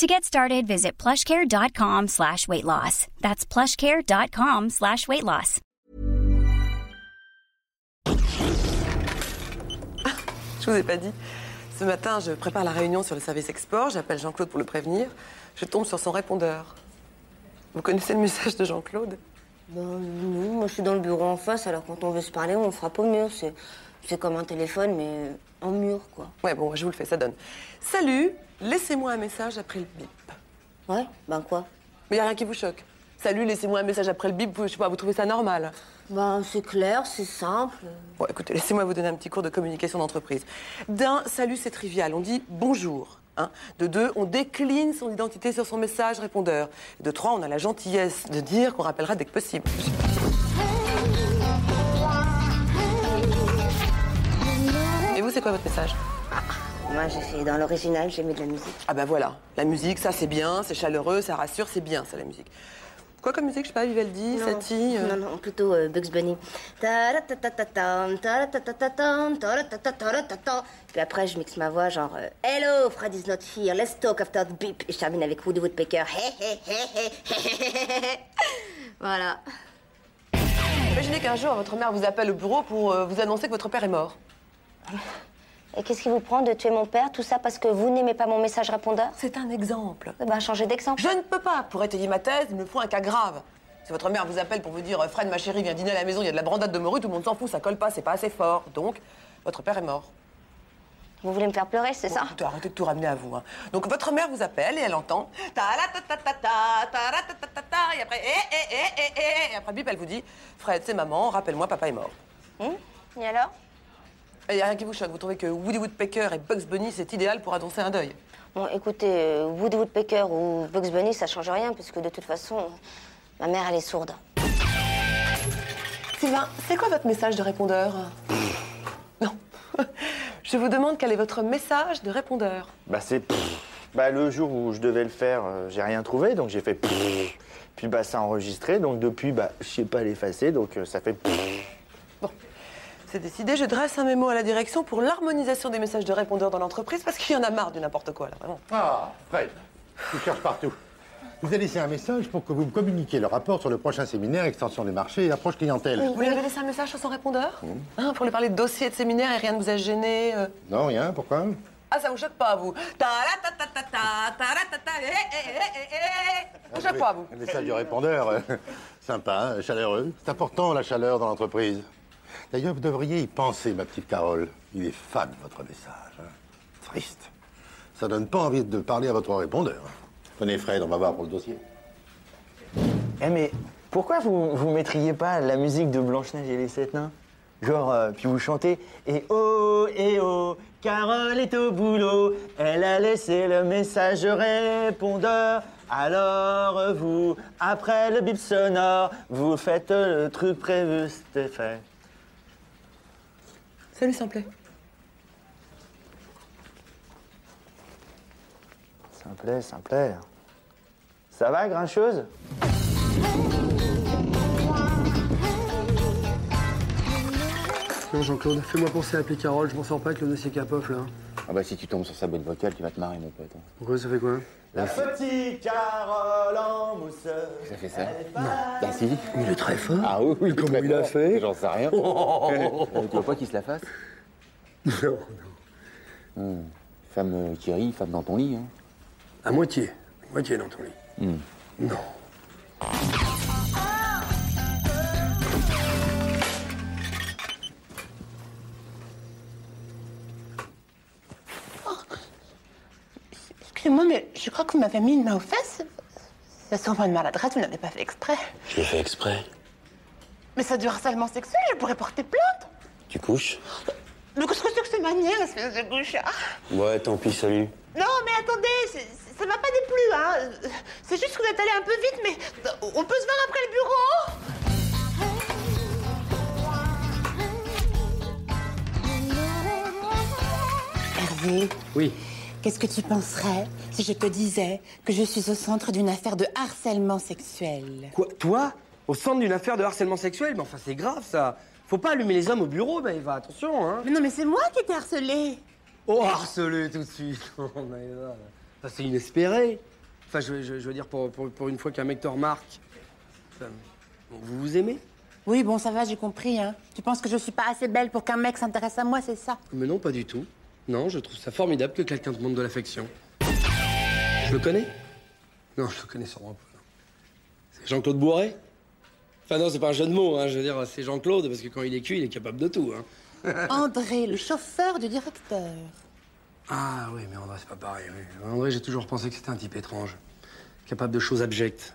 To get started, visit plushcare.com slash weight loss. That's plushcare.com slash weight loss. Je vous ai pas dit. Ce matin, je prépare la réunion sur le service export. J'appelle Jean-Claude pour le prévenir. Je tombe sur son répondeur. Vous connaissez le message de Jean-Claude? Ben non, moi je suis dans le bureau en face, alors quand on veut se parler, on frappe au mur. C'est, c'est comme un téléphone, mais en mur, quoi. Ouais, bon, je vous le fais, ça donne. Salut, laissez-moi un message après le bip. Ouais, ben quoi? Mais y a rien qui vous choque. Salut, laissez-moi un message après le bip. Vous, je sais pas, vous trouvez ça normal? Ben c'est clair, c'est simple. Bon, écoutez, laissez-moi vous donner un petit cours de communication d'entreprise. D'un, salut, c'est trivial. On dit bonjour. hein. De deux, on décline son identité sur son message répondeur. Et de trois, on a la gentillesse de dire qu'on rappellera dès que possible. Et vous, c'est quoi votre message? Moi j'ai fait dans l'original, j'ai mis de la musique. Ah bah voilà, la musique, ça c'est bien, c'est chaleureux, ça rassure, c'est bien, ça la musique. Quoi comme musique, je sais pas, Vivaldi, Satie euh, Non, non, plutôt euh, Bugs Bunny. Puis après, je mixe ma voix genre euh, Hello, Fred is not here, let's talk after the beep. Et je termine avec Woody Woodpecker. Voilà. Imaginez qu'un jour, votre mère vous appelle au bureau pour euh, vous annoncer que votre père est mort. Et qu'est-ce qui vous prend de tuer mon père Tout ça parce que vous n'aimez pas mon message répondeur? C'est un exemple. Eh ben, changez d'exemple. Je ne peux pas. Pour étayer ma thèse, il me faut un cas grave. Si votre mère vous appelle pour vous dire Fred, ma chérie, viens dîner à la maison, il y a de la brandade de morue, tout le monde s'en fout, ça colle pas, c'est pas assez fort. Donc, votre père est mort. Vous voulez me faire pleurer, c'est ça? Écoutez, arrêtez de tout ramener à vous. hein. Donc, votre mère vous appelle et elle entend ta-la-ta-ta-ta-ta, ta-ra-ta-ta-ta-ta, et après, eh, eh, eh, eh, eh, et après, bip, elle vous dit Fred, c'est maman, rappelle-moi, papa est mort. Hum? Et alors? Il n'y a rien qui vous choque. Vous trouvez que Woody Woodpecker et Bugs Bunny, c'est idéal pour annoncer un deuil? Bon, écoutez, euh, Woody Woodpecker ou Bugs Bunny, ça change rien, puisque de toute façon, ma mère, elle est sourde. Sylvain, c'est quoi votre message de répondeur? Non. Je vous demande quel est votre message de répondeur. Bah c'est bah le jour où je devais le faire, euh, j'ai rien trouvé, donc j'ai fait puis bah ça a enregistré, donc depuis bah je sais pas l'effacer, donc euh, ça fait C'est décidé, je dresse un mémo à la direction pour l'harmonisation des messages de répondeurs dans l'entreprise parce qu'il y en a marre du n'importe quoi là, vraiment. Ah, Fred, tu cherches partout. Vous avez laissé un message pour que vous me communiquiez le rapport sur le prochain séminaire Extension des marchés et approche clientèle. Vous lui avez laissé un message sur son répondeur Hein, Pour lui parler de dossiers et de séminaires et rien ne vous a gêné euh Non, rien, pourquoi? Ah, ça vous choque pas, vous? Ta-ra-ta-ta-ta-ta, ta-ra-ta-ta, eh, eh, eh, eh, eh. Vous choque pas, vous? Le message du répondeur, euh, sympa, hein, chaleureux. C'est important la chaleur dans l'entreprise. D'ailleurs, vous devriez y penser, ma petite Carole. Il est fade, votre message. hein. Triste. Ça donne pas envie de parler à votre répondeur. Tenez, Fred, on va voir pour le dossier. Eh mais pourquoi vous vous mettriez pas la musique de Blanche-Neige et les sept nains? Genre, euh, puis vous chantez Et oh, et oh, Carole est au boulot, elle a laissé le message répondeur. Alors vous, après le bip sonore, vous faites le truc prévu, c'était fait. Salut, s'il te plaît. Ça me plaît, ça me plaît. Ça va, grincheuse Non, Jean-Claude, fais-moi penser à appeler Carole, je m'en sors pas avec le dossier Capoff là. Ah bah si tu tombes sur sa boîte vocale, tu vas te marrer mon pote. hein. Pourquoi ça fait quoi? La petite Carole en mousse. Ça fait ça Bah si. Il est très fort. Ah oui, oui. Comment il a fait J'en sais rien. Euh, tu vois pas qu'il se la fasse Non, Hmm. Femme euh, qui rit, femme dans ton lit. Hein. À moitié. Moitié dans ton lit. Hmm. Non. Excusez-moi, mais je crois que vous m'avez mis une main aux fesses. Ça sent une maladresse, vous n'avez pas fait exprès. Je l'ai fait exprès. Mais ça du harcèlement sexuel, je pourrais porter plainte. Tu couches? Mais qu'est-ce que c'est que cette manière, espèce de couchard Ouais, tant pis, salut. Non, mais attendez, ça m'a pas déplu, hein. C'est juste que vous êtes allé un peu vite, mais on peut se voir après le bureau Hervé? Oui qu'est-ce que tu penserais si je te disais que je suis au centre d'une affaire de harcèlement sexuel? Quoi Toi? Au centre d'une affaire de harcèlement sexuel? Mais enfin, c'est grave, ça. Faut pas allumer les hommes au bureau, Maëva, attention, hein. Mais non, mais c'est moi qui t'ai harcelé Oh, harcelé tout de suite. Oh, Maëva. Ça, c'est inespéré. Enfin, je, je- je veux dire, pour, pour- pour une fois qu'un mec te remarque. Enfin, vous vous aimez? Oui, bon, ça va, j'ai compris, hein. Tu penses que je suis pas assez belle pour qu'un mec s'intéresse à moi, c'est ça? Mais non, pas du tout. Non, je trouve ça formidable que quelqu'un te montre de l'affection. Je le connais? Non, je le connais sûrement pas. C'est Jean-Claude Bourret Enfin non, c'est pas un jeu de mots, hein. Je veux dire, c'est Jean-Claude, parce que quand il est cuit, il est capable de tout, hein. André, le chauffeur du directeur. Ah oui, mais André, c'est pas pareil. oui. André, j'ai toujours pensé que c'était un type étrange. Capable de choses abjectes.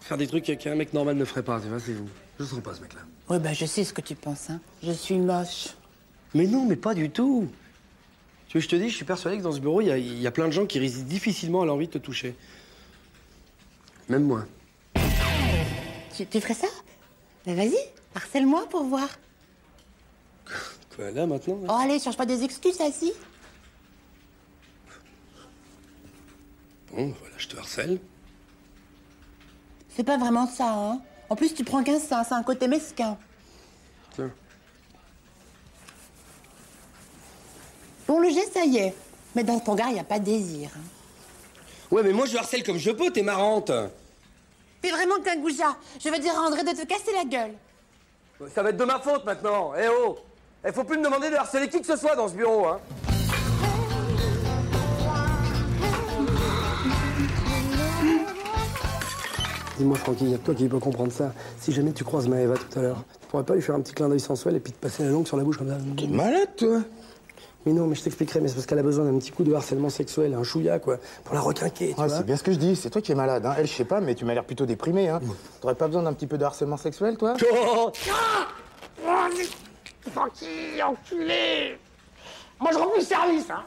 Faire des trucs qu'un mec normal ne ferait pas, tu vois, c'est vous. Je sens pas ce mec-là. Oui, bah, je sais ce que tu penses, hein. Je suis moche. Mais non, mais pas du tout. Tu veux que je te dise, je suis persuadé que dans ce bureau, il y, a- il y a plein de gens qui résistent difficilement à l'envie de te toucher. Même moi. Tu, tu ferais ça? Bah, vas-y, harcèle-moi pour voir. Quoi, là, maintenant là? Oh, allez, cherche pas des excuses, assis. Bon, voilà, je te harcèle. C'est pas vraiment ça, hein. En plus, tu prends qu'un sein, c'est un côté mesquin. Tiens. Bon, le geste, ça y est. Mais dans ton gars, il a pas de désir. hein. Ouais, mais moi, je harcèle comme je peux, t'es marrante. T'es vraiment qu'un goujat. Je vais dire à André de te casser la gueule. Ça va être de ma faute maintenant. Eh oh Il faut plus me demander de harceler qui que ce soit dans ce bureau, hein. Dis-moi, Francky, y a que toi qui peux comprendre ça. Si jamais tu croises Maëva tout à l'heure, tu pourrais pas lui faire un petit clin d'œil sensuel et puis te passer la langue sur la bouche comme ça T'es malade, toi Mais non, mais je t'expliquerai, mais c'est parce qu'elle a besoin d'un petit coup de harcèlement sexuel, un chouïa, quoi, pour la requinquer, tu Ah, vois. c'est bien ce que je dis, c'est toi qui es malade. Hein. Elle, je sais pas, mais tu m'as l'air plutôt déprimé. Hein. T'aurais pas besoin d'un petit peu de harcèlement sexuel, toi? Oh Francky, enculé Moi, je rends plus service, hein